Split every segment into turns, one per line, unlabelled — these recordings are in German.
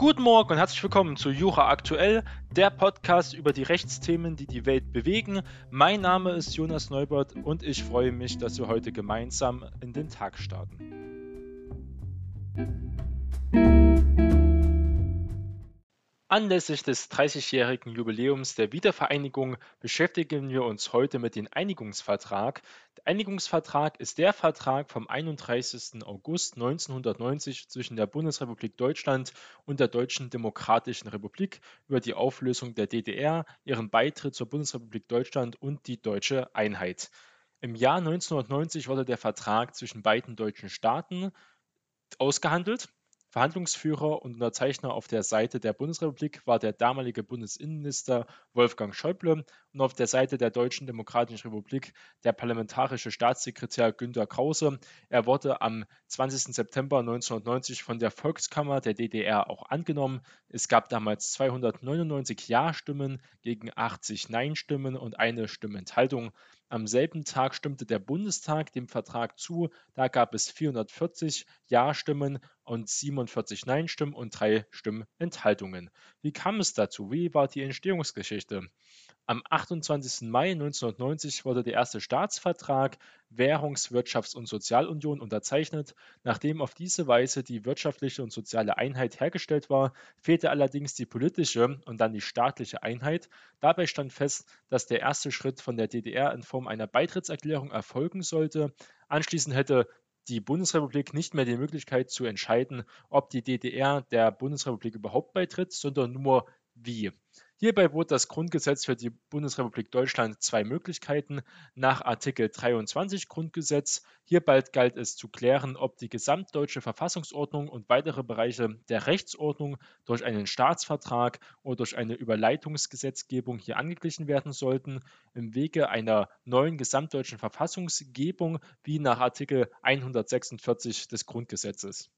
Guten Morgen und herzlich willkommen zu Jura Aktuell, der Podcast über die Rechtsthemen, die die Welt bewegen. Mein Name ist Jonas Neubert und ich freue mich, dass wir heute gemeinsam in den Tag starten. Anlässlich des 30-jährigen Jubiläums der Wiedervereinigung beschäftigen wir uns heute mit dem Einigungsvertrag. Der Einigungsvertrag ist der Vertrag vom 31. August 1990 zwischen der Bundesrepublik Deutschland und der Deutschen Demokratischen Republik über die Auflösung der DDR, ihren Beitritt zur Bundesrepublik Deutschland und die deutsche Einheit. Im Jahr 1990 wurde der Vertrag zwischen beiden deutschen Staaten ausgehandelt Verhandlungsführer und Unterzeichner auf der Seite der Bundesrepublik war der damalige Bundesinnenminister Wolfgang Schäuble und auf der Seite der Deutschen Demokratischen Republik der parlamentarische Staatssekretär Günter Krause. Er wurde am 20. September 1990 von der Volkskammer der DDR auch angenommen. Es gab damals 299 Ja-Stimmen gegen 80 Nein-Stimmen und eine Stimmenthaltung. Am selben Tag stimmte der Bundestag dem Vertrag zu. Da gab es 440 Ja-Stimmen und 47 Nein-Stimmen und drei Stimmenthaltungen. Wie kam es dazu? Wie war die Entstehungsgeschichte? Am 28. Mai 1990 wurde der erste Staatsvertrag Währungs-, Wirtschafts- und Sozialunion unterzeichnet. Nachdem auf diese Weise die wirtschaftliche und soziale Einheit hergestellt war, fehlte allerdings die politische und dann die staatliche Einheit. Dabei stand fest, dass der erste Schritt von der DDR in Form einer Beitrittserklärung erfolgen sollte. Anschließend hätte die Bundesrepublik nicht mehr die Möglichkeit zu entscheiden, ob die DDR der Bundesrepublik überhaupt beitritt, sondern nur wie. Hierbei bot das Grundgesetz für die Bundesrepublik Deutschland zwei Möglichkeiten nach Artikel 23 Grundgesetz. Hierbei galt es zu klären, ob die gesamtdeutsche Verfassungsordnung und weitere Bereiche der Rechtsordnung durch einen Staatsvertrag oder durch eine Überleitungsgesetzgebung hier angeglichen werden sollten, im Wege einer neuen gesamtdeutschen Verfassungsgebung wie nach Artikel 146 des Grundgesetzes.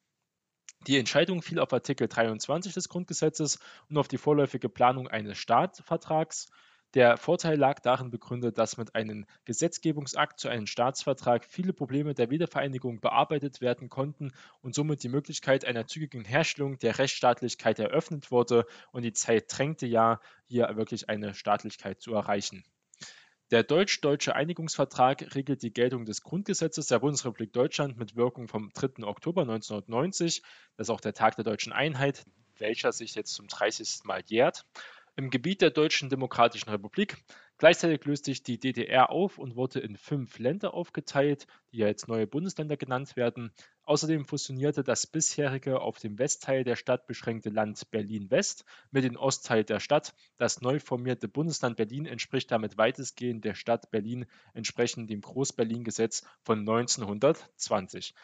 Die Entscheidung fiel auf Artikel 23 des Grundgesetzes und auf die vorläufige Planung eines Staatsvertrags. Der Vorteil lag darin begründet, dass mit einem Gesetzgebungsakt zu einem Staatsvertrag viele Probleme der Wiedervereinigung bearbeitet werden konnten und somit die Möglichkeit einer zügigen Herstellung der Rechtsstaatlichkeit eröffnet wurde und die Zeit drängte ja, hier wirklich eine Staatlichkeit zu erreichen. Der Deutsch-Deutsche Einigungsvertrag regelt die Geltung des Grundgesetzes der Bundesrepublik Deutschland mit Wirkung vom 3. Oktober 1990. Das ist auch der Tag der deutschen Einheit, welcher sich jetzt zum 30. Mal jährt. Im Gebiet der Deutschen Demokratischen Republik Gleichzeitig löste sich die DDR auf und wurde in fünf Länder aufgeteilt, die ja jetzt neue Bundesländer genannt werden. Außerdem fusionierte das bisherige auf dem Westteil der Stadt beschränkte Land Berlin-West mit dem Ostteil der Stadt. Das neu formierte Bundesland Berlin entspricht damit weitestgehend der Stadt Berlin entsprechend dem Groß-Berlin-Gesetz von 1920.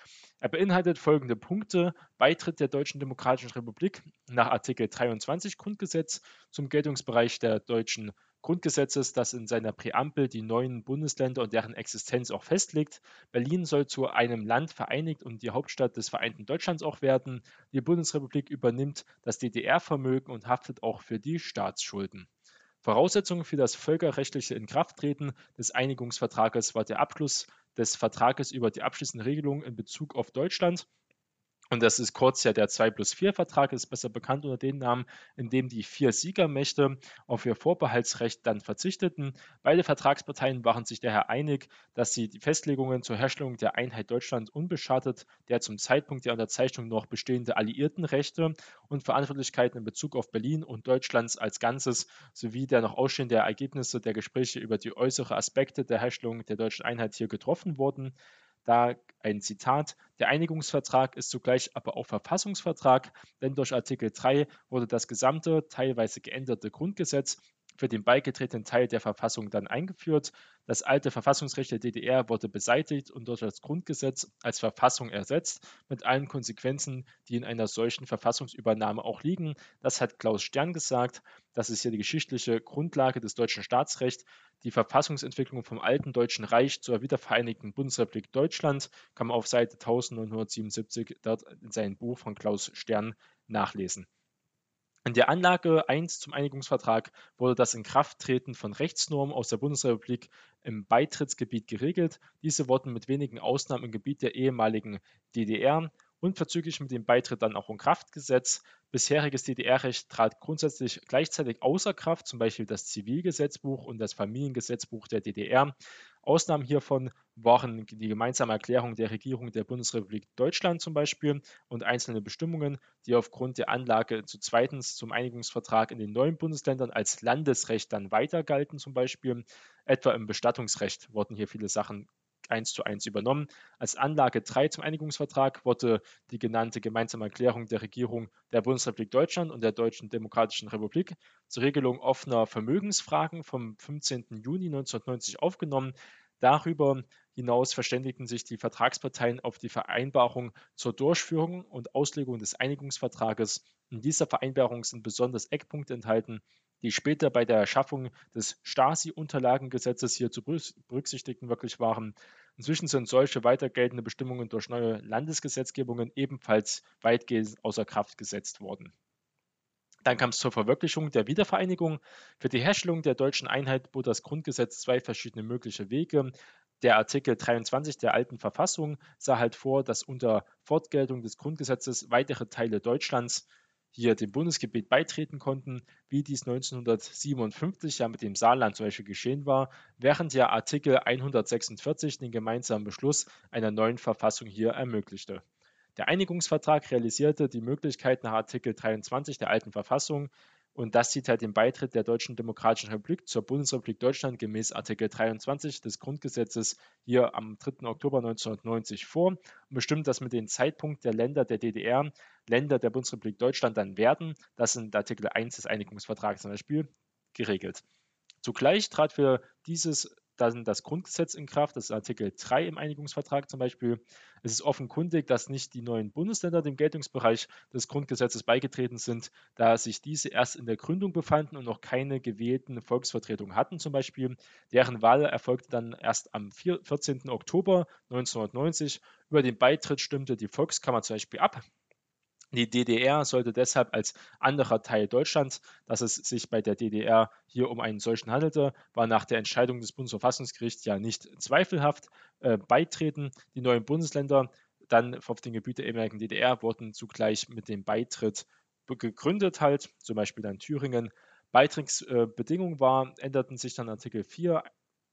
Er beinhaltet folgende Punkte: Beitritt der Deutschen Demokratischen Republik nach Artikel 23 Grundgesetz zum Geltungsbereich der Deutschen Grundgesetzes, das in seiner Präambel die neuen Bundesländer und deren Existenz auch festlegt. Berlin soll zu einem Land vereinigt und die Hauptstadt des vereinten Deutschlands auch werden. Die Bundesrepublik übernimmt das DDR-Vermögen und haftet auch für die Staatsschulden. Voraussetzung für das völkerrechtliche Inkrafttreten des Einigungsvertrages war der Abschluss des Vertrages über die abschließende Regelung in Bezug auf Deutschland und das ist kurz ja der 2 plus 4 Vertrag, ist besser bekannt unter dem Namen, in dem die vier Siegermächte auf ihr Vorbehaltsrecht dann verzichteten. Beide Vertragsparteien waren sich daher einig, dass sie die Festlegungen zur Herstellung der Einheit Deutschland unbeschadet der zum Zeitpunkt der Unterzeichnung noch bestehende Alliiertenrechte und Verantwortlichkeiten in Bezug auf Berlin und Deutschlands als Ganzes sowie der noch ausstehenden Ergebnisse der Gespräche über die äußeren Aspekte der Herstellung der deutschen Einheit hier getroffen wurden da ein Zitat, der Einigungsvertrag ist zugleich aber auch Verfassungsvertrag, denn durch Artikel 3 wurde das gesamte, teilweise geänderte Grundgesetz für den beigetretenen Teil der Verfassung dann eingeführt. Das alte Verfassungsrecht der DDR wurde beseitigt und durch das Grundgesetz als Verfassung ersetzt, mit allen Konsequenzen, die in einer solchen Verfassungsübernahme auch liegen. Das hat Klaus Stern gesagt. Das ist hier die geschichtliche Grundlage des deutschen Staatsrechts. Die Verfassungsentwicklung vom alten Deutschen Reich zur wiedervereinigten Bundesrepublik Deutschland kann man auf Seite 1977 dort in seinem Buch von Klaus Stern nachlesen. In der Anlage 1 zum Einigungsvertrag wurde das Inkrafttreten von Rechtsnormen aus der Bundesrepublik im Beitrittsgebiet geregelt. Diese wurden mit wenigen Ausnahmen im Gebiet der ehemaligen DDR unverzüglich mit dem Beitritt dann auch in Kraft gesetzt. Bisheriges DDR-Recht trat grundsätzlich gleichzeitig außer Kraft, zum Beispiel das Zivilgesetzbuch und das Familiengesetzbuch der DDR. Ausnahmen hiervon waren die gemeinsame Erklärung der Regierung der Bundesrepublik Deutschland zum Beispiel und einzelne Bestimmungen, die aufgrund der Anlage zu zweitens zum Einigungsvertrag in den neuen Bundesländern als Landesrecht dann weiter galten zum Beispiel. Etwa im Bestattungsrecht wurden hier viele Sachen eins zu eins übernommen. Als Anlage 3 zum Einigungsvertrag wurde die genannte gemeinsame Erklärung der Regierung der Bundesrepublik Deutschland und der Deutschen Demokratischen Republik zur Regelung offener Vermögensfragen vom 15. Juni 1990 aufgenommen. Darüber hinaus verständigten sich die Vertragsparteien auf die Vereinbarung zur Durchführung und Auslegung des Einigungsvertrages. In dieser Vereinbarung sind besonders Eckpunkte enthalten, die später bei der Schaffung des Stasi-Unterlagengesetzes hier zu berücksichtigen wirklich waren. Inzwischen sind solche weiter geltende Bestimmungen durch neue Landesgesetzgebungen ebenfalls weitgehend außer Kraft gesetzt worden. Dann kam es zur Verwirklichung der Wiedervereinigung. Für die Herstellung der deutschen Einheit bot das Grundgesetz zwei verschiedene mögliche Wege. Der Artikel 23 der alten Verfassung sah halt vor, dass unter Fortgeltung des Grundgesetzes weitere Teile Deutschlands hier dem Bundesgebiet beitreten konnten, wie dies 1957 ja mit dem Saarland zum Beispiel geschehen war, während ja Artikel 146 den gemeinsamen Beschluss einer neuen Verfassung hier ermöglichte. Der Einigungsvertrag realisierte die Möglichkeit nach Artikel 23 der alten Verfassung, und das sieht halt den Beitritt der Deutschen Demokratischen Republik zur Bundesrepublik Deutschland gemäß Artikel 23 des Grundgesetzes hier am 3. Oktober 1990 vor und bestimmt, dass mit dem Zeitpunkt der Länder der DDR Länder der Bundesrepublik Deutschland dann werden. Das sind Artikel 1 des Einigungsvertrags zum Beispiel geregelt. Zugleich trat für dieses dann das Grundgesetz in Kraft, das ist Artikel 3 im Einigungsvertrag zum Beispiel. Es ist offenkundig, dass nicht die neuen Bundesländer dem Geltungsbereich des Grundgesetzes beigetreten sind, da sich diese erst in der Gründung befanden und noch keine gewählten Volksvertretungen hatten zum Beispiel. Deren Wahl erfolgte dann erst am 14. Oktober 1990. Über den Beitritt stimmte die Volkskammer zum Beispiel ab. Die DDR sollte deshalb als anderer Teil Deutschlands, dass es sich bei der DDR hier um einen solchen handelte, war nach der Entscheidung des Bundesverfassungsgerichts ja nicht zweifelhaft äh, beitreten. Die neuen Bundesländer dann auf den Gebiet der ehemaligen DDR wurden zugleich mit dem Beitritt gegründet halt, zum Beispiel dann Thüringen. Beitrittsbedingungen äh, war, änderten sich dann Artikel 4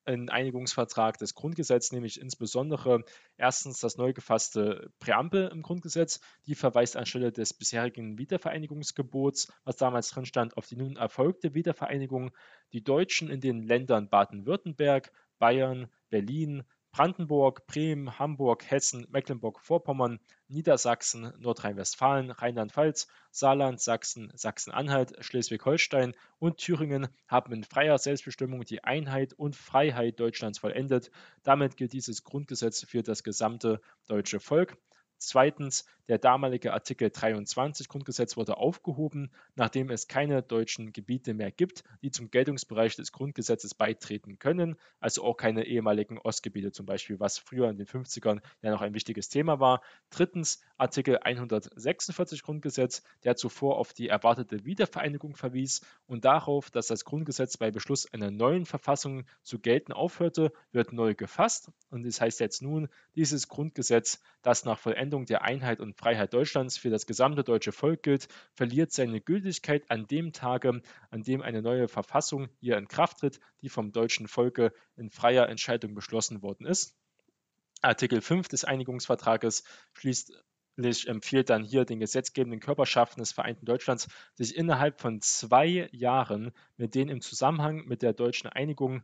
ein Einigungsvertrag des Grundgesetzes, nämlich insbesondere erstens das neu gefasste Präambel im Grundgesetz, die verweist anstelle des bisherigen Wiedervereinigungsgebots, was damals drin stand, auf die nun erfolgte Wiedervereinigung. Die Deutschen in den Ländern Baden-Württemberg, Bayern, Berlin, Brandenburg, Bremen, Hamburg, Hessen, Mecklenburg-Vorpommern, Niedersachsen, Nordrhein-Westfalen, Rheinland-Pfalz, Saarland, Sachsen, Sachsen-Anhalt, Schleswig-Holstein und Thüringen haben in freier Selbstbestimmung die Einheit und Freiheit Deutschlands vollendet. Damit gilt dieses Grundgesetz für das gesamte deutsche Volk. Zweitens, der damalige Artikel 23 Grundgesetz wurde aufgehoben, nachdem es keine deutschen Gebiete mehr gibt, die zum Geltungsbereich des Grundgesetzes beitreten können, also auch keine ehemaligen Ostgebiete zum Beispiel, was früher in den 50ern ja noch ein wichtiges Thema war. Drittens, Artikel 146 Grundgesetz, der zuvor auf die erwartete Wiedervereinigung verwies und darauf, dass das Grundgesetz bei Beschluss einer neuen Verfassung zu gelten aufhörte, wird neu gefasst und es das heißt jetzt nun, dieses Grundgesetz, das nach Vollendung der Einheit und Freiheit Deutschlands für das gesamte deutsche Volk gilt, verliert seine Gültigkeit an dem Tage, an dem eine neue Verfassung hier in Kraft tritt, die vom deutschen Volke in freier Entscheidung beschlossen worden ist. Artikel 5 des Einigungsvertrages schließlich empfiehlt dann hier den gesetzgebenden Körperschaften des Vereinten Deutschlands, sich innerhalb von zwei Jahren mit den im Zusammenhang mit der deutschen Einigung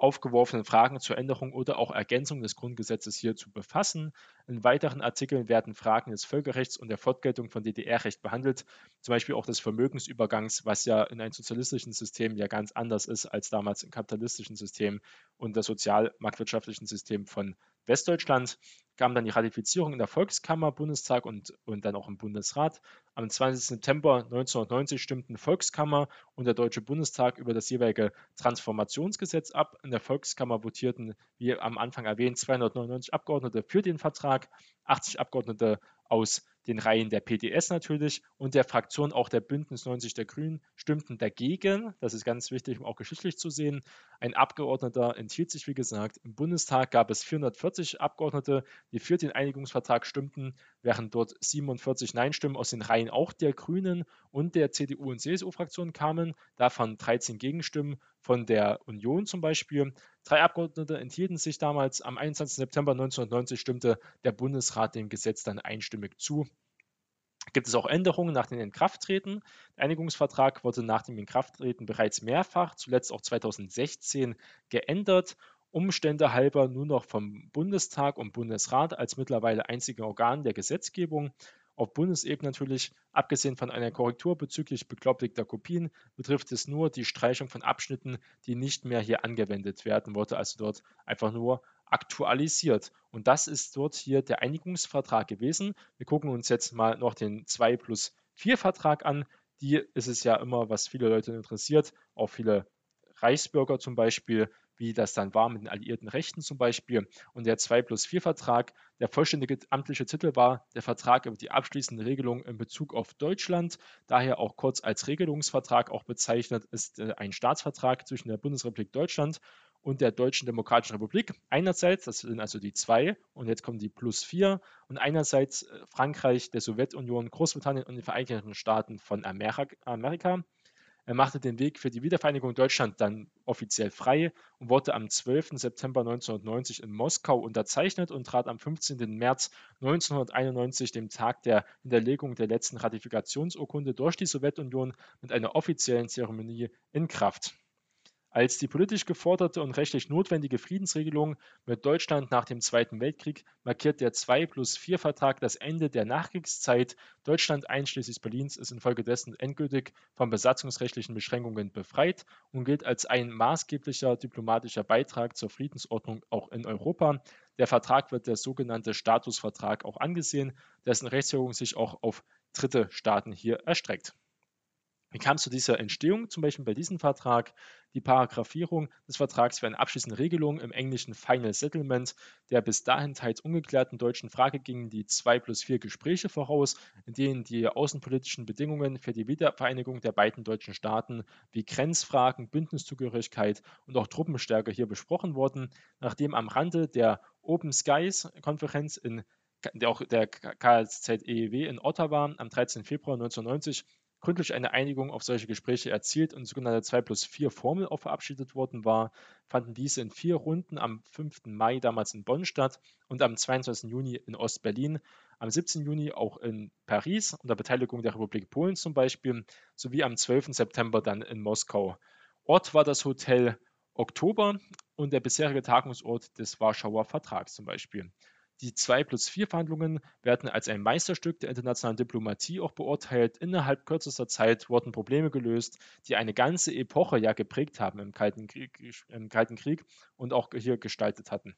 aufgeworfenen Fragen zur Änderung oder auch Ergänzung des Grundgesetzes hier zu befassen. In weiteren Artikeln werden Fragen des Völkerrechts und der Fortgeltung von DDR-Recht behandelt, zum Beispiel auch des Vermögensübergangs, was ja in einem sozialistischen System ja ganz anders ist als damals im kapitalistischen System und das sozial-marktwirtschaftlichen System von Westdeutschland kam dann die Ratifizierung in der Volkskammer, Bundestag und, und dann auch im Bundesrat. Am 20. September 1990 stimmten Volkskammer und der Deutsche Bundestag über das jeweilige Transformationsgesetz ab. In der Volkskammer votierten, wie am Anfang erwähnt, 299 Abgeordnete für den Vertrag, 80 Abgeordnete aus den Reihen der PDS natürlich und der Fraktion auch der Bündnis 90 der Grünen stimmten dagegen. Das ist ganz wichtig, um auch geschichtlich zu sehen. Ein Abgeordneter enthielt sich, wie gesagt. Im Bundestag gab es 440 Abgeordnete, die für den Einigungsvertrag stimmten, während dort 47 Nein-Stimmen aus den Reihen auch der Grünen und der CDU und CSU-Fraktion kamen, davon 13 Gegenstimmen von der Union zum Beispiel. Drei Abgeordnete enthielten sich damals. Am 21. September 1990 stimmte der Bundesrat dem Gesetz dann einstimmig zu. Gibt es auch Änderungen nach dem Inkrafttreten? Der Einigungsvertrag wurde nach dem Inkrafttreten bereits mehrfach, zuletzt auch 2016, geändert. Umstände halber nur noch vom Bundestag und Bundesrat als mittlerweile einzige Organ der Gesetzgebung. Auf Bundesebene natürlich, abgesehen von einer Korrektur bezüglich beglaubigter Kopien, betrifft es nur die Streichung von Abschnitten, die nicht mehr hier angewendet werden, wurde also dort einfach nur aktualisiert. Und das ist dort hier der Einigungsvertrag gewesen. Wir gucken uns jetzt mal noch den 2 plus 4 Vertrag an. Die ist es ja immer, was viele Leute interessiert, auch viele Reichsbürger zum Beispiel, wie das dann war mit den alliierten Rechten zum Beispiel. Und der 2 plus 4 Vertrag, der vollständige amtliche Titel war der Vertrag über die abschließende Regelung in Bezug auf Deutschland, daher auch kurz als Regelungsvertrag auch bezeichnet, ist äh, ein Staatsvertrag zwischen der Bundesrepublik Deutschland und der Deutschen Demokratischen Republik. Einerseits, das sind also die zwei, und jetzt kommen die plus vier, und einerseits äh, Frankreich, der Sowjetunion, Großbritannien und die Vereinigten Staaten von Amerika. Er machte den Weg für die Wiedervereinigung Deutschland dann offiziell frei und wurde am 12. September 1990 in Moskau unterzeichnet und trat am 15. März 1991, dem Tag der Hinterlegung der letzten Ratifikationsurkunde durch die Sowjetunion, mit einer offiziellen Zeremonie in Kraft. Als die politisch geforderte und rechtlich notwendige Friedensregelung mit Deutschland nach dem Zweiten Weltkrieg markiert der 2-plus-4-Vertrag das Ende der Nachkriegszeit. Deutschland einschließlich Berlins ist infolgedessen endgültig von besatzungsrechtlichen Beschränkungen befreit und gilt als ein maßgeblicher diplomatischer Beitrag zur Friedensordnung auch in Europa. Der Vertrag wird der sogenannte Statusvertrag auch angesehen, dessen Rechtswirkung sich auch auf dritte Staaten hier erstreckt. Wie kam es zu dieser Entstehung? Zum Beispiel bei diesem Vertrag die Paragraphierung des Vertrags für eine abschließende Regelung im englischen Final Settlement der bis dahin teils ungeklärten deutschen Frage gingen die 2 plus 4 Gespräche voraus, in denen die außenpolitischen Bedingungen für die Wiedervereinigung der beiden deutschen Staaten wie Grenzfragen, Bündniszugehörigkeit und auch Truppenstärke hier besprochen wurden, nachdem am Rande der Open Skies Konferenz in der auch der KSZEW in Ottawa am 13. Februar 1990 gründlich eine Einigung auf solche Gespräche erzielt und sogenannte 2 plus 4 Formel auch verabschiedet worden war, fanden diese in vier Runden am 5. Mai damals in Bonn statt und am 22. Juni in Ost-Berlin, am 17. Juni auch in Paris unter Beteiligung der Republik Polen zum Beispiel, sowie am 12. September dann in Moskau. Ort war das Hotel Oktober und der bisherige Tagungsort des Warschauer Vertrags zum Beispiel. Die 2 plus 4 Verhandlungen werden als ein Meisterstück der internationalen Diplomatie auch beurteilt. Innerhalb kürzester Zeit wurden Probleme gelöst, die eine ganze Epoche ja geprägt haben im Kalten Krieg, im Kalten Krieg und auch hier gestaltet hatten.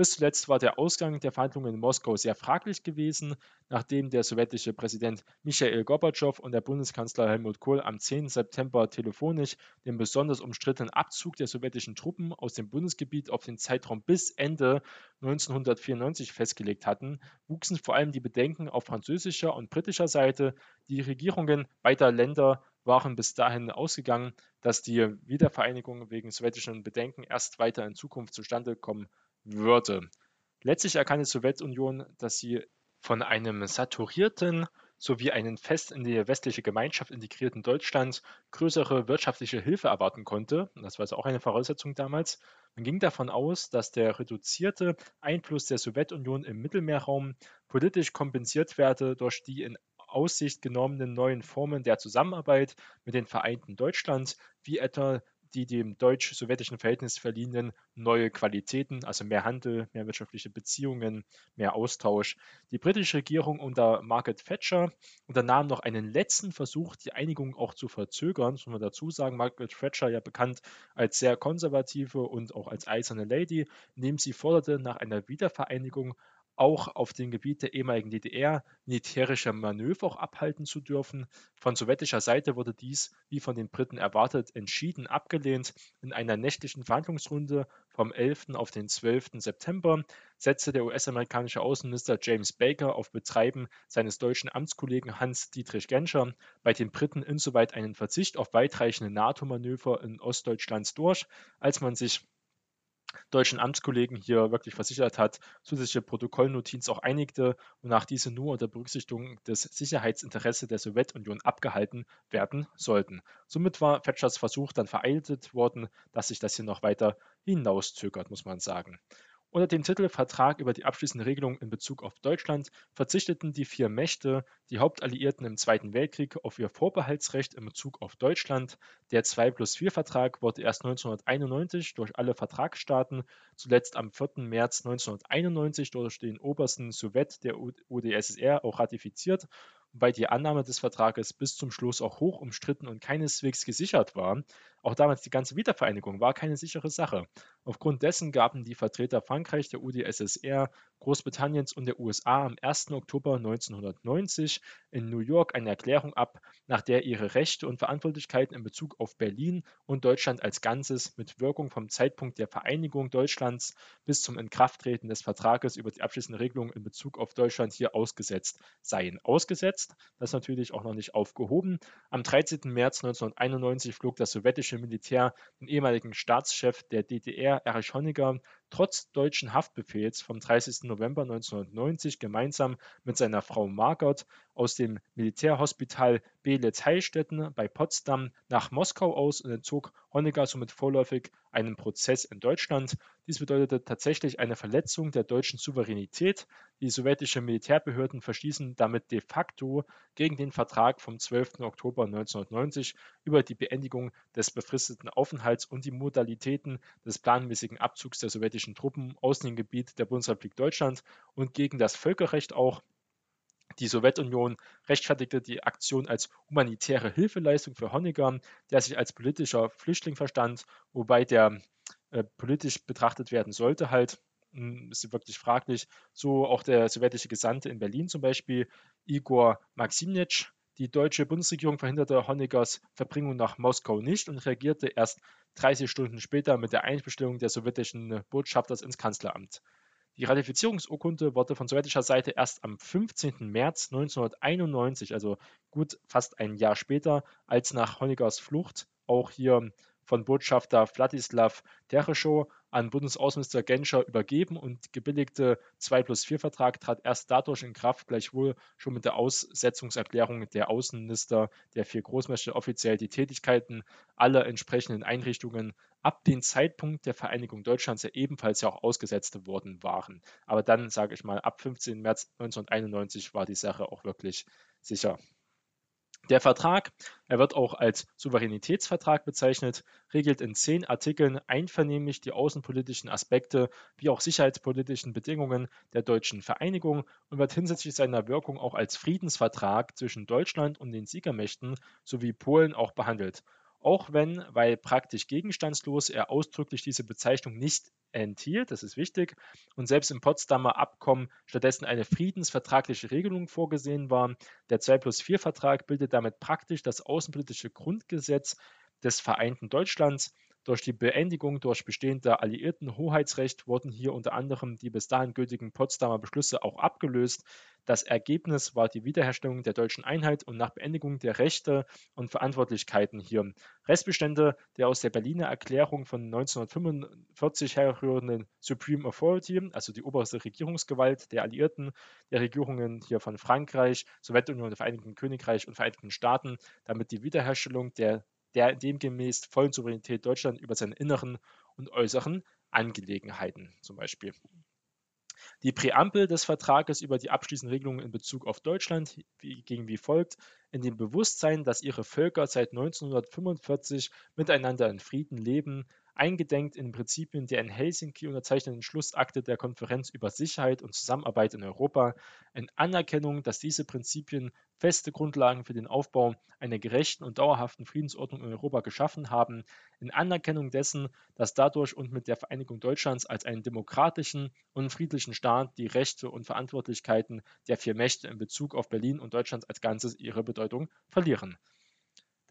Bis zuletzt war der Ausgang der Verhandlungen in Moskau sehr fraglich gewesen, nachdem der sowjetische Präsident Michail Gorbatschow und der Bundeskanzler Helmut Kohl am 10. September telefonisch den besonders umstrittenen Abzug der sowjetischen Truppen aus dem Bundesgebiet auf den Zeitraum bis Ende 1994 festgelegt hatten, wuchsen vor allem die Bedenken auf französischer und britischer Seite. Die Regierungen beider Länder waren bis dahin ausgegangen, dass die Wiedervereinigung wegen sowjetischen Bedenken erst weiter in Zukunft zustande kommen würde. Letztlich erkannte die Sowjetunion, dass sie von einem saturierten sowie einen fest in die westliche Gemeinschaft integrierten Deutschland größere wirtschaftliche Hilfe erwarten konnte. Das war also auch eine Voraussetzung damals. Man ging davon aus, dass der reduzierte Einfluss der Sowjetunion im Mittelmeerraum politisch kompensiert werde durch die in Aussicht genommenen neuen Formen der Zusammenarbeit mit den Vereinten Deutschland, wie etwa die dem deutsch-sowjetischen Verhältnis verliehenen neue Qualitäten, also mehr Handel, mehr wirtschaftliche Beziehungen, mehr Austausch. Die britische Regierung unter Margaret Thatcher unternahm noch einen letzten Versuch, die Einigung auch zu verzögern, das muss man dazu sagen. Margaret Thatcher ja bekannt als sehr konservative und auch als eiserne Lady, indem sie forderte nach einer Wiedervereinigung auch auf dem Gebiet der ehemaligen DDR militärische Manöver auch abhalten zu dürfen. Von sowjetischer Seite wurde dies, wie von den Briten erwartet, entschieden abgelehnt. In einer nächtlichen Verhandlungsrunde vom 11. auf den 12. September setzte der US-amerikanische Außenminister James Baker auf Betreiben seines deutschen Amtskollegen Hans-Dietrich Genscher bei den Briten insoweit einen Verzicht auf weitreichende NATO-Manöver in Ostdeutschlands durch, als man sich deutschen Amtskollegen hier wirklich versichert hat, zusätzliche Protokollnotiz auch einigte, wonach diese nur unter Berücksichtigung des Sicherheitsinteresses der Sowjetunion abgehalten werden sollten. Somit war Thatchers Versuch dann vereitelt worden, dass sich das hier noch weiter hinauszögert, muss man sagen. Unter dem Titel Vertrag über die abschließende Regelung in Bezug auf Deutschland verzichteten die vier Mächte, die Hauptalliierten im Zweiten Weltkrieg, auf ihr Vorbehaltsrecht in Bezug auf Deutschland. Der 2 plus 4 Vertrag wurde erst 1991 durch alle Vertragsstaaten, zuletzt am 4. März 1991 durch den obersten Sowjet der UdSSR auch ratifiziert wobei die Annahme des Vertrages bis zum Schluss auch hoch umstritten und keineswegs gesichert war. Auch damals die ganze Wiedervereinigung war keine sichere Sache. Aufgrund dessen gaben die Vertreter Frankreichs, der UdSSR, Großbritanniens und der USA am 1. Oktober 1990 in New York eine Erklärung ab, nach der ihre Rechte und Verantwortlichkeiten in Bezug auf Berlin und Deutschland als Ganzes mit Wirkung vom Zeitpunkt der Vereinigung Deutschlands bis zum Inkrafttreten des Vertrages über die abschließende Regelung in Bezug auf Deutschland hier ausgesetzt seien. Ausgesetzt, das natürlich auch noch nicht aufgehoben. Am 13. März 1991 flog das sowjetische Militär den ehemaligen Staatschef der DDR, Erich Honecker, trotz deutschen Haftbefehls vom 30. November 1990 gemeinsam mit seiner Frau Margot aus dem Militärhospital Beelitz-Heilstätten bei Potsdam nach Moskau aus und entzog Honecker somit vorläufig einen Prozess in Deutschland. Dies bedeutete tatsächlich eine Verletzung der deutschen Souveränität. Die sowjetischen Militärbehörden verschließen damit de facto gegen den Vertrag vom 12. Oktober 1990 über die Beendigung des befristeten Aufenthalts und die Modalitäten des planmäßigen Abzugs der sowjetischen Truppen aus dem Gebiet der Bundesrepublik Deutschland und gegen das Völkerrecht auch. Die Sowjetunion rechtfertigte die Aktion als humanitäre Hilfeleistung für Honecker, der sich als politischer Flüchtling verstand, wobei der äh, politisch betrachtet werden sollte, halt, hm, ist wirklich fraglich. So auch der sowjetische Gesandte in Berlin zum Beispiel, Igor Maximnitsch. Die deutsche Bundesregierung verhinderte Honeckers Verbringung nach Moskau nicht und reagierte erst 30 Stunden später mit der Einbestellung des sowjetischen Botschafters ins Kanzleramt. Die Ratifizierungsurkunde wurde von sowjetischer Seite erst am 15. März 1991, also gut fast ein Jahr später, als nach Honeckers Flucht auch hier von Botschafter Wladislaw Tereschow an Bundesaußenminister Genscher übergeben und gebilligte 2 plus 4 Vertrag trat erst dadurch in Kraft, gleichwohl schon mit der Aussetzungserklärung der Außenminister der vier Großmächte offiziell die Tätigkeiten aller entsprechenden Einrichtungen ab dem Zeitpunkt der Vereinigung Deutschlands ja ebenfalls ja auch ausgesetzt worden waren. Aber dann, sage ich mal, ab 15. März 1991 war die Sache auch wirklich sicher. Der Vertrag, er wird auch als Souveränitätsvertrag bezeichnet, regelt in zehn Artikeln einvernehmlich die außenpolitischen Aspekte wie auch sicherheitspolitischen Bedingungen der deutschen Vereinigung und wird hinsichtlich seiner Wirkung auch als Friedensvertrag zwischen Deutschland und den Siegermächten sowie Polen auch behandelt auch wenn, weil praktisch gegenstandslos, er ausdrücklich diese Bezeichnung nicht enthielt, das ist wichtig, und selbst im Potsdamer Abkommen stattdessen eine friedensvertragliche Regelung vorgesehen war. Der 2 plus 4 Vertrag bildet damit praktisch das außenpolitische Grundgesetz des vereinten Deutschlands durch die Beendigung durch bestehender alliierten Hoheitsrecht wurden hier unter anderem die bis dahin gültigen Potsdamer Beschlüsse auch abgelöst. Das Ergebnis war die Wiederherstellung der deutschen Einheit und nach Beendigung der Rechte und Verantwortlichkeiten hier Restbestände der aus der Berliner Erklärung von 1945 herrührenden Supreme Authority, also die oberste Regierungsgewalt der Alliierten, der Regierungen hier von Frankreich, Sowjetunion, Vereinigten Königreich und Vereinigten Staaten, damit die Wiederherstellung der der demgemäß vollen Souveränität Deutschland über seine inneren und äußeren Angelegenheiten zum Beispiel. Die Präambel des Vertrages über die abschließenden Regelungen in Bezug auf Deutschland ging wie folgt: In dem Bewusstsein, dass ihre Völker seit 1945 miteinander in Frieden leben, eingedenk in Prinzipien der in Helsinki unterzeichneten Schlussakte der Konferenz über Sicherheit und Zusammenarbeit in Europa, in Anerkennung, dass diese Prinzipien feste Grundlagen für den Aufbau einer gerechten und dauerhaften Friedensordnung in Europa geschaffen haben, in Anerkennung dessen, dass dadurch und mit der Vereinigung Deutschlands als einen demokratischen und friedlichen Staat die Rechte und Verantwortlichkeiten der vier Mächte in Bezug auf Berlin und Deutschland als Ganzes ihre Bedeutung verlieren.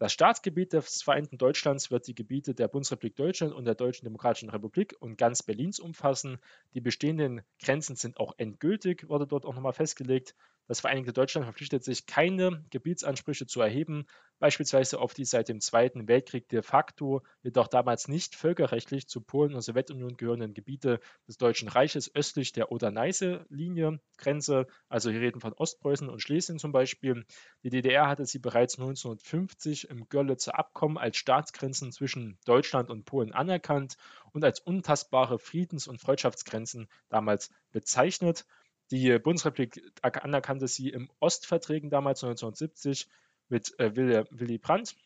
Das Staatsgebiet des Vereinten Deutschlands wird die Gebiete der Bundesrepublik Deutschland und der Deutschen Demokratischen Republik und ganz Berlins umfassen. Die bestehenden Grenzen sind auch endgültig, wurde dort auch nochmal festgelegt. Das Vereinigte Deutschland verpflichtet sich, keine Gebietsansprüche zu erheben, beispielsweise auf die seit dem Zweiten Weltkrieg de facto, jedoch damals nicht völkerrechtlich zu Polen und Sowjetunion gehörenden Gebiete des Deutschen Reiches östlich der Oder-Neiße-Linie, Grenze, also hier reden von Ostpreußen und Schlesien zum Beispiel. Die DDR hatte sie bereits 1950 im Görlitzer Abkommen als Staatsgrenzen zwischen Deutschland und Polen anerkannt und als untastbare Friedens- und Freundschaftsgrenzen damals bezeichnet. Die Bundesrepublik anerkannte sie im Ostverträgen damals 1970 mit äh, Willy, Willy Brandt,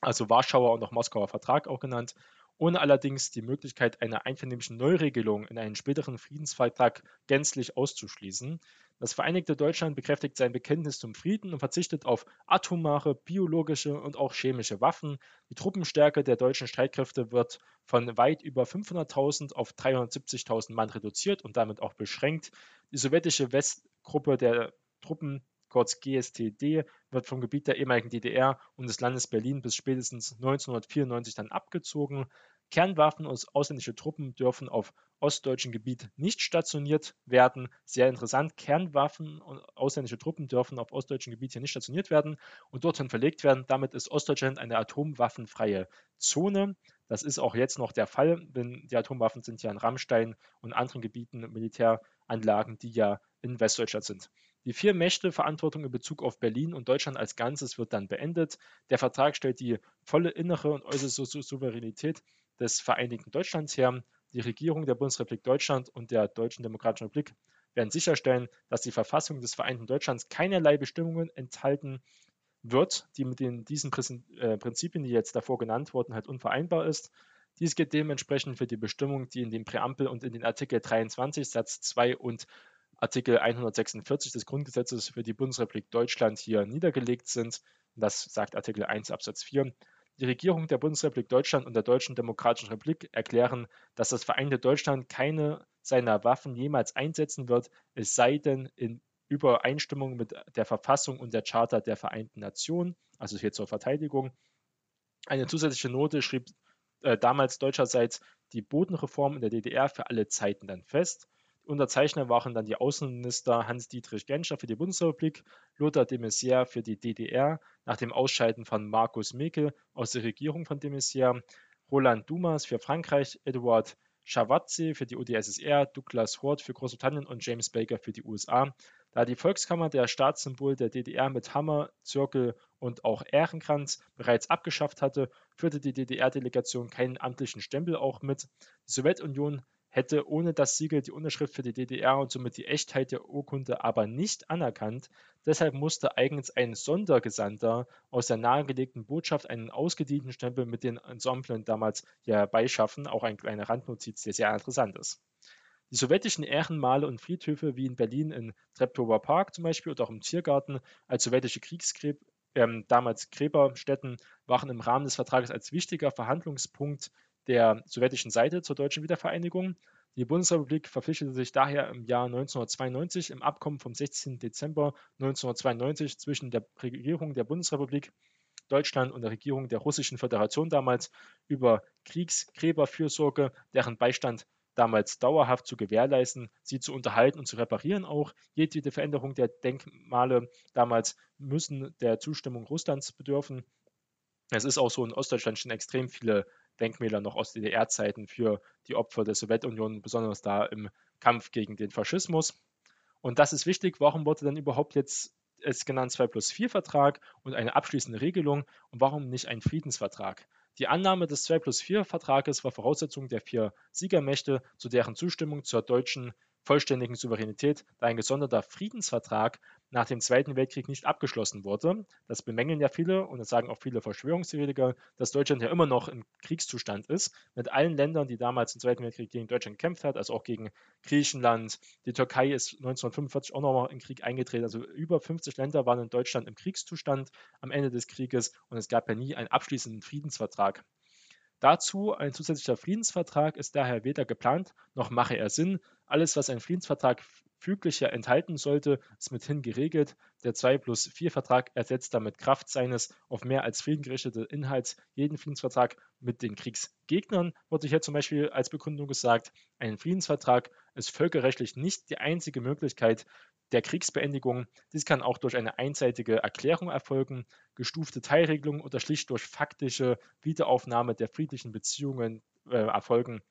also Warschauer und auch Moskauer Vertrag auch genannt, ohne allerdings die Möglichkeit einer einvernehmlichen Neuregelung in einen späteren Friedensvertrag gänzlich auszuschließen. Das Vereinigte Deutschland bekräftigt sein Bekenntnis zum Frieden und verzichtet auf atomare, biologische und auch chemische Waffen. Die Truppenstärke der deutschen Streitkräfte wird von weit über 500.000 auf 370.000 Mann reduziert und damit auch beschränkt. Die sowjetische Westgruppe der Truppen, kurz GSTD, wird vom Gebiet der ehemaligen DDR und des Landes Berlin bis spätestens 1994 dann abgezogen. Kernwaffen aus ausländischen Truppen dürfen auf ostdeutschem Gebiet nicht stationiert werden. Sehr interessant, Kernwaffen und ausländische Truppen dürfen auf ostdeutschem Gebiet hier nicht stationiert werden und dorthin verlegt werden. Damit ist Ostdeutschland eine atomwaffenfreie Zone. Das ist auch jetzt noch der Fall, denn die Atomwaffen sind ja in Rammstein und anderen Gebieten Militäranlagen, die ja in Westdeutschland sind. Die vier Mächte Verantwortung in Bezug auf Berlin und Deutschland als Ganzes wird dann beendet. Der Vertrag stellt die volle innere und äußere Souveränität des Vereinigten Deutschlands her. Die Regierung der Bundesrepublik Deutschland und der Deutschen Demokratischen Republik werden sicherstellen, dass die Verfassung des Vereinten Deutschlands keinerlei Bestimmungen enthalten wird, die mit den, diesen äh, Prinzipien, die jetzt davor genannt wurden, halt unvereinbar ist. Dies gilt dementsprechend für die Bestimmung, die in dem Präambel und in den Artikel 23 Satz 2 und Artikel 146 des Grundgesetzes für die Bundesrepublik Deutschland hier niedergelegt sind. Das sagt Artikel 1 Absatz 4. Die Regierung der Bundesrepublik Deutschland und der Deutschen Demokratischen Republik erklären, dass das Vereinte Deutschland keine seiner Waffen jemals einsetzen wird, es sei denn in Übereinstimmung mit der Verfassung und der Charta der Vereinten Nationen, also hier zur Verteidigung. Eine zusätzliche Note schrieb äh, damals deutscherseits die Bodenreform in der DDR für alle Zeiten dann fest. Unterzeichner waren dann die Außenminister Hans-Dietrich Genscher für die Bundesrepublik, Lothar de Maizière für die DDR nach dem Ausscheiden von Markus Mekel aus der Regierung von de Maizière, Roland Dumas für Frankreich, Eduard Schavatze für die UdSSR, Douglas Hort für Großbritannien und James Baker für die USA. Da die Volkskammer der Staatssymbol der DDR mit Hammer, Zirkel und auch Ehrenkranz bereits abgeschafft hatte, führte die DDR-Delegation keinen amtlichen Stempel auch mit. Die Sowjetunion hätte ohne das Siegel die Unterschrift für die DDR und somit die Echtheit der Urkunde aber nicht anerkannt. Deshalb musste eigens ein Sondergesandter aus der nahegelegten Botschaft einen ausgedienten Stempel mit den Ensemblen damals herbeischaffen. Auch ein kleiner Randnotiz, der sehr interessant ist. Die sowjetischen Ehrenmale und Friedhöfe wie in Berlin in Treptower Park zum Beispiel oder auch im Tiergarten als sowjetische Kriegsgräber ähm, damals Gräberstätten waren im Rahmen des Vertrages als wichtiger Verhandlungspunkt der sowjetischen Seite zur deutschen Wiedervereinigung. Die Bundesrepublik verpflichtete sich daher im Jahr 1992 im Abkommen vom 16. Dezember 1992 zwischen der Regierung der Bundesrepublik Deutschland und der Regierung der Russischen Föderation damals über Kriegsgräberfürsorge, deren Beistand damals dauerhaft zu gewährleisten, sie zu unterhalten und zu reparieren auch. Jedwede Veränderung der Denkmale damals müssen der Zustimmung Russlands bedürfen. Es ist auch so, in Ostdeutschland stehen extrem viele Denkmäler noch aus DDR-Zeiten für die Opfer der Sowjetunion, besonders da im Kampf gegen den Faschismus. Und das ist wichtig. Warum wurde dann überhaupt jetzt es genannt 2 plus 4 Vertrag und eine abschließende Regelung und warum nicht ein Friedensvertrag? Die Annahme des 2 plus 4 Vertrages war Voraussetzung der vier Siegermächte zu deren Zustimmung zur deutschen vollständigen Souveränität, da ein gesonderter Friedensvertrag nach dem Zweiten Weltkrieg nicht abgeschlossen wurde. Das bemängeln ja viele und das sagen auch viele Verschwörungstheoretiker, dass Deutschland ja immer noch im Kriegszustand ist, mit allen Ländern, die damals im Zweiten Weltkrieg gegen Deutschland gekämpft hat, also auch gegen Griechenland. Die Türkei ist 1945 auch nochmal in Krieg eingetreten. Also über 50 Länder waren in Deutschland im Kriegszustand am Ende des Krieges und es gab ja nie einen abschließenden Friedensvertrag. Dazu ein zusätzlicher Friedensvertrag ist daher weder geplant noch mache er Sinn. Alles, was ein Friedensvertrag füglich ja enthalten sollte, ist mithin geregelt. Der 2 plus 4 Vertrag ersetzt damit Kraft seines auf mehr als Frieden gerichteten Inhalts jeden Friedensvertrag mit den Kriegsgegnern, wurde hier zum Beispiel als Begründung gesagt. Ein Friedensvertrag ist völkerrechtlich nicht die einzige Möglichkeit der Kriegsbeendigung. Dies kann auch durch eine einseitige Erklärung erfolgen, gestufte Teilregelungen oder schlicht durch faktische Wiederaufnahme der friedlichen Beziehungen äh, erfolgen,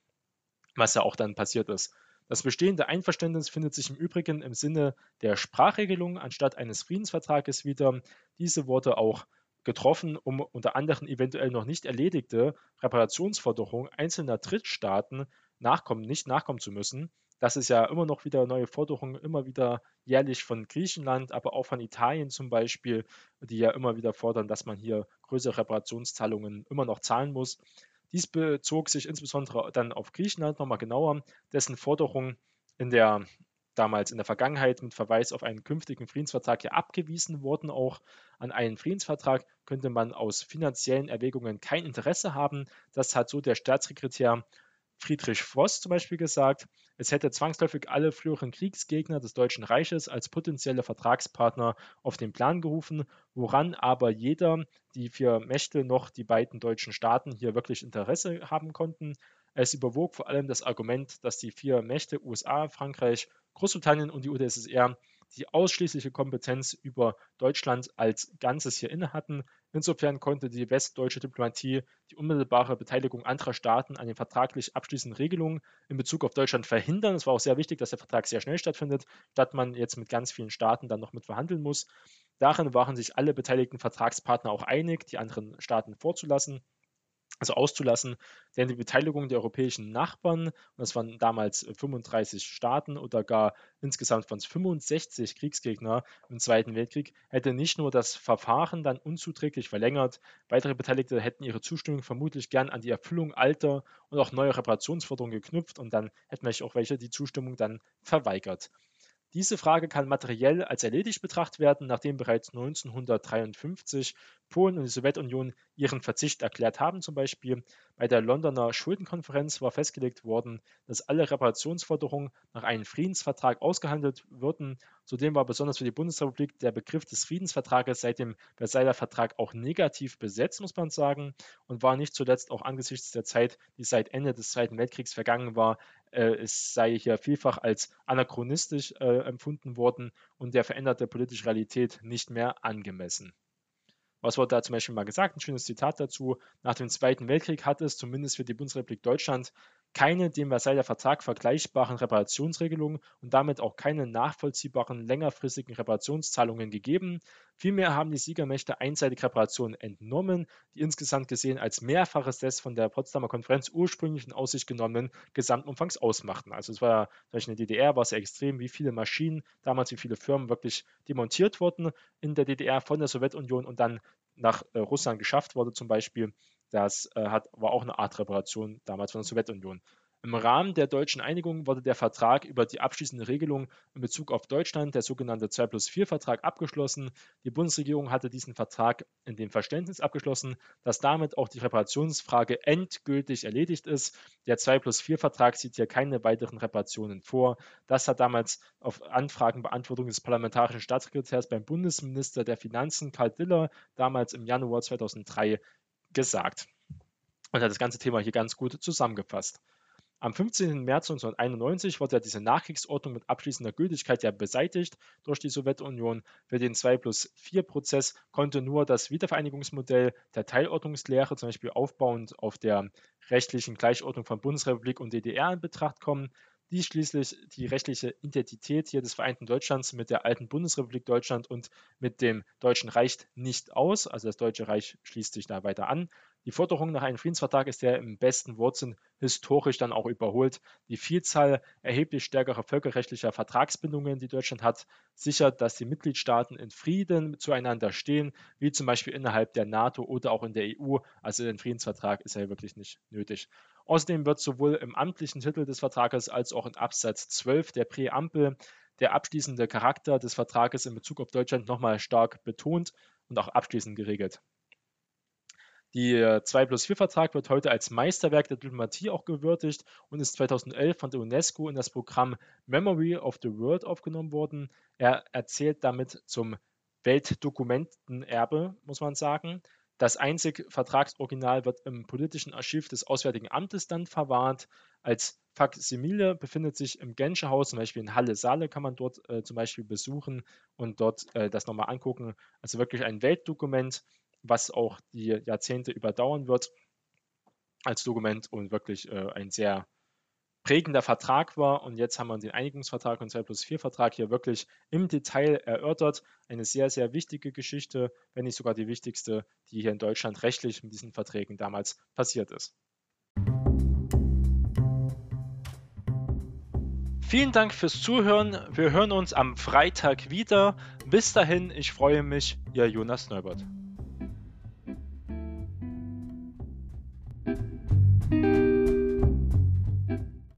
was ja auch dann passiert ist. Das bestehende Einverständnis findet sich im Übrigen im Sinne der Sprachregelung anstatt eines Friedensvertrages wieder. Diese wurde auch getroffen, um unter anderem eventuell noch nicht erledigte Reparationsforderungen einzelner Drittstaaten nachkommen, nicht nachkommen zu müssen. Das ist ja immer noch wieder neue Forderungen, immer wieder jährlich von Griechenland, aber auch von Italien zum Beispiel, die ja immer wieder fordern, dass man hier größere Reparationszahlungen immer noch zahlen muss. Dies bezog sich insbesondere dann auf Griechenland nochmal genauer, dessen Forderungen in der damals in der Vergangenheit mit Verweis auf einen künftigen Friedensvertrag ja abgewiesen wurden. Auch an einen Friedensvertrag könnte man aus finanziellen Erwägungen kein Interesse haben. Das hat so der Staatssekretär Friedrich Voss zum Beispiel gesagt, es hätte zwangsläufig alle früheren Kriegsgegner des Deutschen Reiches als potenzielle Vertragspartner auf den Plan gerufen, woran aber jeder, die vier Mächte noch die beiden deutschen Staaten hier wirklich Interesse haben konnten. Es überwog vor allem das Argument, dass die vier Mächte USA, Frankreich, Großbritannien und die UdSSR die ausschließliche Kompetenz über Deutschland als Ganzes hier inne hatten. Insofern konnte die westdeutsche Diplomatie die unmittelbare Beteiligung anderer Staaten an den vertraglich abschließenden Regelungen in Bezug auf Deutschland verhindern. Es war auch sehr wichtig, dass der Vertrag sehr schnell stattfindet, statt man jetzt mit ganz vielen Staaten dann noch mit verhandeln muss. Darin waren sich alle beteiligten Vertragspartner auch einig, die anderen Staaten vorzulassen also auszulassen, denn die Beteiligung der europäischen Nachbarn, und das waren damals 35 Staaten oder gar insgesamt von 65 Kriegsgegner im Zweiten Weltkrieg, hätte nicht nur das Verfahren dann unzuträglich verlängert, weitere Beteiligte hätten ihre Zustimmung vermutlich gern an die Erfüllung alter und auch neuer Reparationsforderungen geknüpft und dann hätten vielleicht auch welche die Zustimmung dann verweigert. Diese Frage kann materiell als erledigt betrachtet werden, nachdem bereits 1953 Polen und die Sowjetunion ihren Verzicht erklärt haben. Zum Beispiel bei der Londoner Schuldenkonferenz war festgelegt worden, dass alle Reparationsforderungen nach einem Friedensvertrag ausgehandelt würden. Zudem war besonders für die Bundesrepublik der Begriff des Friedensvertrages seit dem Versailler Vertrag auch negativ besetzt, muss man sagen, und war nicht zuletzt auch angesichts der Zeit, die seit Ende des Zweiten Weltkriegs vergangen war, äh, es sei hier vielfach als anachronistisch äh, empfunden worden und der veränderte politische Realität nicht mehr angemessen. Was wurde da zum Beispiel mal gesagt? Ein schönes Zitat dazu. Nach dem Zweiten Weltkrieg hat es zumindest für die Bundesrepublik Deutschland keine dem Versailler Vertrag vergleichbaren Reparationsregelungen und damit auch keine nachvollziehbaren längerfristigen Reparationszahlungen gegeben. Vielmehr haben die Siegermächte einseitig Reparationen entnommen, die insgesamt gesehen als Mehrfaches des von der Potsdamer Konferenz ursprünglich in Aussicht genommenen Gesamtumfangs ausmachten. Also es war durch eine DDR war es ja extrem, wie viele Maschinen damals, wie viele Firmen wirklich demontiert wurden in der DDR von der Sowjetunion und dann nach äh, Russland geschafft wurde zum Beispiel. Das äh, hat, war auch eine Art Reparation damals von der Sowjetunion. Im Rahmen der deutschen Einigung wurde der Vertrag über die abschließende Regelung in Bezug auf Deutschland, der sogenannte 2 plus 4 Vertrag, abgeschlossen. Die Bundesregierung hatte diesen Vertrag in dem Verständnis abgeschlossen, dass damit auch die Reparationsfrage endgültig erledigt ist. Der 2 plus 4 Vertrag sieht hier keine weiteren Reparationen vor. Das hat damals auf Anfragenbeantwortung des parlamentarischen Staatssekretärs beim Bundesminister der Finanzen Karl Diller damals im Januar 2003 gesagt und hat das ganze Thema hier ganz gut zusammengefasst. Am 15. März 1991 wurde ja diese Nachkriegsordnung mit abschließender Gültigkeit ja beseitigt durch die Sowjetunion. Für den 2 plus 4 Prozess konnte nur das Wiedervereinigungsmodell der Teilordnungslehre, zum Beispiel aufbauend auf der rechtlichen Gleichordnung von Bundesrepublik und DDR in Betracht kommen die schließlich die rechtliche Identität hier des vereinten Deutschlands mit der alten Bundesrepublik Deutschland und mit dem Deutschen Reich nicht aus. Also das Deutsche Reich schließt sich da weiter an. Die Forderung nach einem Friedensvertrag ist ja im besten Wortsinn historisch dann auch überholt. Die Vielzahl erheblich stärkerer völkerrechtlicher Vertragsbindungen, die Deutschland hat, sichert, dass die Mitgliedstaaten in Frieden zueinander stehen, wie zum Beispiel innerhalb der NATO oder auch in der EU. Also ein Friedensvertrag ist ja wirklich nicht nötig. Außerdem wird sowohl im amtlichen Titel des Vertrages als auch in Absatz 12 der Präambel der abschließende Charakter des Vertrages in Bezug auf Deutschland nochmal stark betont und auch abschließend geregelt. Die 2 plus 4 Vertrag wird heute als Meisterwerk der Diplomatie auch gewürdigt und ist 2011 von der UNESCO in das Programm Memory of the World aufgenommen worden. Er erzählt damit zum Weltdokumentenerbe, muss man sagen. Das einzige Vertragsoriginal wird im politischen Archiv des Auswärtigen Amtes dann verwahrt. Als Faksimile befindet sich im Genscherhaus, zum Beispiel in Halle-Saale kann man dort äh, zum Beispiel besuchen und dort äh, das nochmal angucken. Also wirklich ein Weltdokument was auch die Jahrzehnte überdauern wird als Dokument und wirklich äh, ein sehr prägender Vertrag war. Und jetzt haben wir den Einigungsvertrag und 2 plus 4 Vertrag hier wirklich im Detail erörtert. Eine sehr, sehr wichtige Geschichte, wenn nicht sogar die wichtigste, die hier in Deutschland rechtlich mit diesen Verträgen damals passiert ist. Vielen Dank fürs Zuhören. Wir hören uns am Freitag wieder. Bis dahin, ich freue mich, Ihr Jonas Neubert.